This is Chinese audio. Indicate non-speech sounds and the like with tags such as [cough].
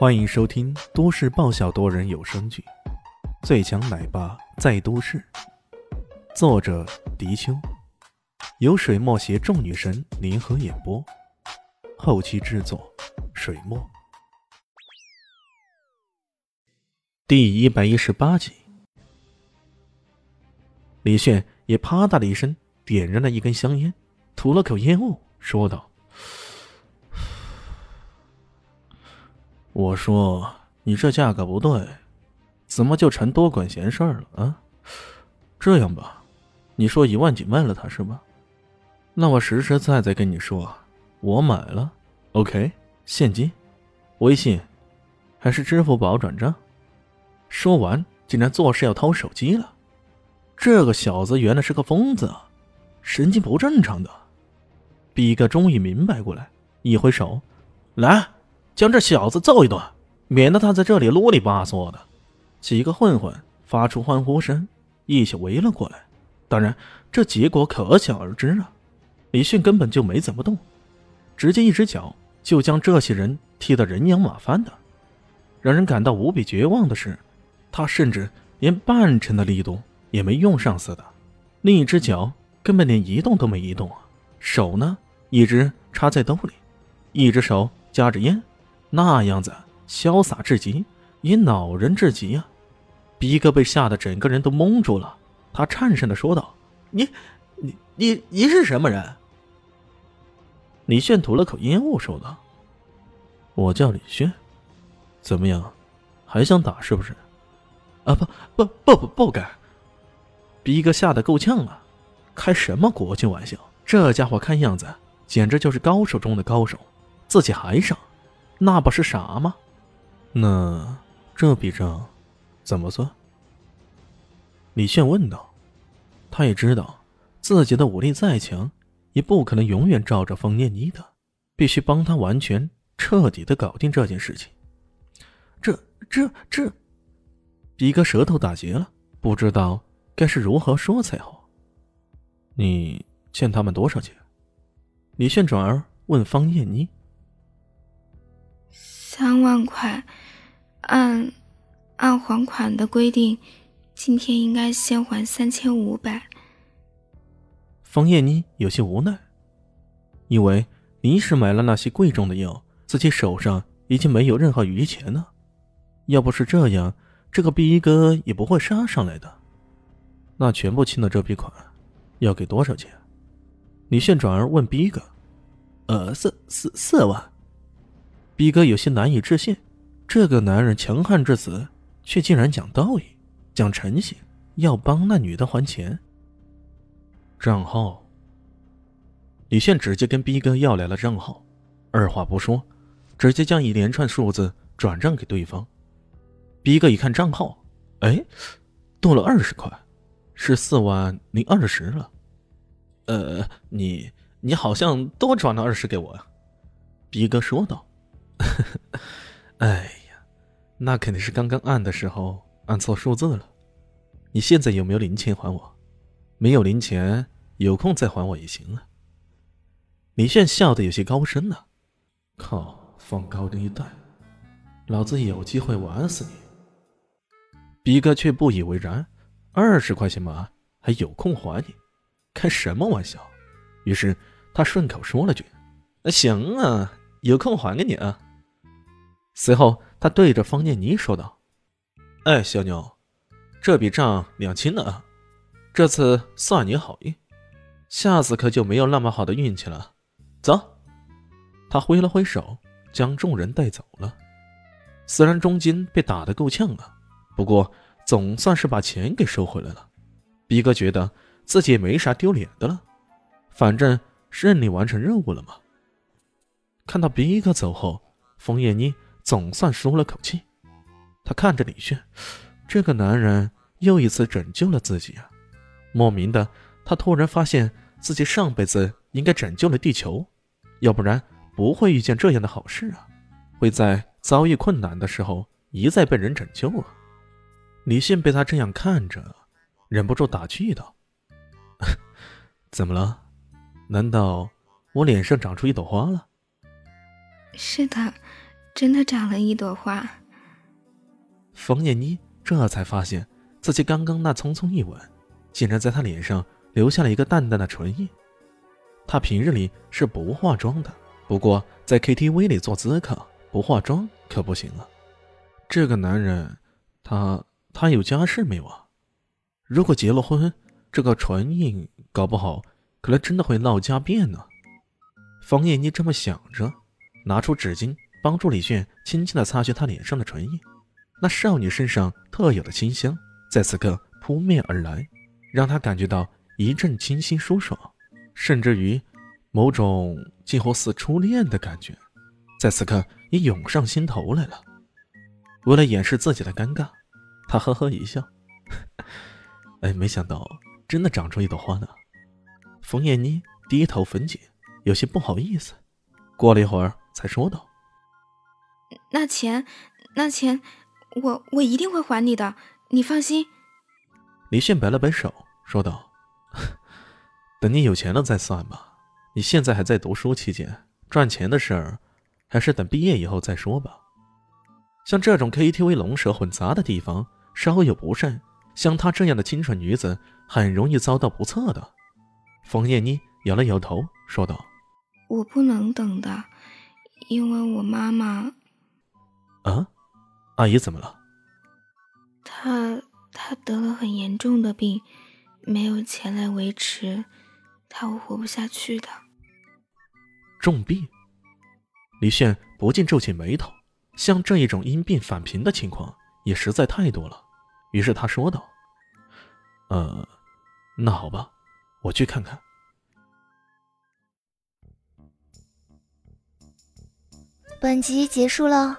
欢迎收听都市爆笑多人有声剧《最强奶爸在都市》，作者：迪秋，由水墨携众女神联合演播，后期制作：水墨。第一百一十八集，李炫也啪嗒的一声点燃了一根香烟，吐了口烟雾，说道。我说：“你这价格不对，怎么就成多管闲事儿了啊？这样吧，你说一万几卖了他是吧？那我实实在在跟你说，我买了，OK，现金，微信，还是支付宝转账。”说完，竟然做事要掏手机了。这个小子原来是个疯子，神经不正常的。比哥终于明白过来，一挥手，来。将这小子揍一顿，免得他在这里啰里吧嗦的。几个混混发出欢呼声，一起围了过来。当然，这结果可想而知啊！李迅根本就没怎么动，直接一只脚就将这些人踢得人仰马翻的。让人感到无比绝望的是，他甚至连半成的力度也没用上似的。另一只脚根本连移动都没移动啊！手呢，一直插在兜里，一只手夹着烟。那样子潇洒至极，也恼人至极啊！逼哥被吓得整个人都懵住了，他颤声的说道：“你，你，你，你是什么人？”李炫吐了口烟雾，说道：“我叫李炫，怎么样，还想打是不是？”啊，不，不，不，不，不敢！逼哥吓得够呛啊！开什么国际玩笑？这家伙看样子简直就是高手中的高手，自己还傻。那不是傻吗？那这笔账怎么算？李炫问道。他也知道自己的武力再强，也不可能永远罩着方念妮的，必须帮他完全彻底的搞定这件事情。这这这，比哥舌头打结了，不知道该是如何说才好。你欠他们多少钱？李炫转而问方念妮。三万块，按按还款的规定，今天应该先还三千五百。方艳妮有些无奈，因为临时买了那些贵重的药，自己手上已经没有任何余钱了。要不是这样，这个逼哥也不会杀上来的。那全部清了这笔款，要给多少钱？李炫转而问逼哥：“呃，四四四万。”逼哥有些难以置信，这个男人强悍至此，却竟然讲道义、讲诚信，要帮那女的还钱。账号。李炫直接跟逼哥要来了账号，二话不说，直接将一连串数字转账给对方。逼哥一看账号，哎，多了二十块，是四万零二十了。呃，你你好像多转了二十给我呀？逼哥说道。呵 [laughs] 呵哎呀，那肯定是刚刚按的时候按错数字了。你现在有没有零钱还我？没有零钱，有空再还我也行啊。李炫笑得有些高深了。靠，放高利贷，老子有机会玩死你！逼哥却不以为然，二十块钱嘛，还有空还你？开什么玩笑？于是他顺口说了句：“那行啊，有空还给你啊。”随后，他对着方念妮说道：“哎，小妞，这笔账两清了啊，这次算你好运，下次可就没有那么好的运气了。走。”他挥了挥手，将众人带走了。虽然中间被打得够呛啊，不过总算是把钱给收回来了。逼哥觉得自己也没啥丢脸的了，反正顺利完成任务了嘛。看到逼哥走后，冯艳妮。总算舒了口气，他看着李炫，这个男人又一次拯救了自己啊！莫名的，他突然发现自己上辈子应该拯救了地球，要不然不会遇见这样的好事啊！会在遭遇困难的时候一再被人拯救啊！李炫被他这样看着，忍不住打趣道：“ [laughs] 怎么了？难道我脸上长出一朵花了？”是的。真的长了一朵花。冯燕妮这才发现自己刚刚那匆匆一吻，竟然在她脸上留下了一个淡淡的唇印。她平日里是不化妆的，不过在 KTV 里做咨客，不化妆可不行啊。这个男人，他他有家室没有啊？如果结了婚，这个唇印搞不好可能真的会闹家变呢。冯燕妮这么想着，拿出纸巾帮助李炫轻轻的擦去她脸上的唇印。那少女身上特有的清香，在此刻扑面而来，让她感觉到一阵清新舒爽，甚至于某种近乎似初恋的感觉，在此刻也涌上心头来了。为了掩饰自己的尴尬，他呵呵一笑：“哎，没想到真的长出一朵花呢。”冯燕妮低头分解，有些不好意思。过了一会儿，才说道：“那钱，那钱。”我我一定会还你的，你放心。李炫摆了摆手，说道：“等你有钱了再算吧。你现在还在读书期间，赚钱的事儿，还是等毕业以后再说吧。像这种 KTV 龙蛇混杂的地方，稍有不慎，像她这样的清纯女子，很容易遭到不测的。”冯燕妮摇了摇头，说道：“我不能等的，因为我妈妈……啊？”阿姨怎么了？她她得了很严重的病，没有钱来维持，她会活不下去的。重病？李炫不禁皱起眉头。像这一种因病返贫的情况也实在太多了。于是他说道：“呃，那好吧，我去看看。”本集结束了。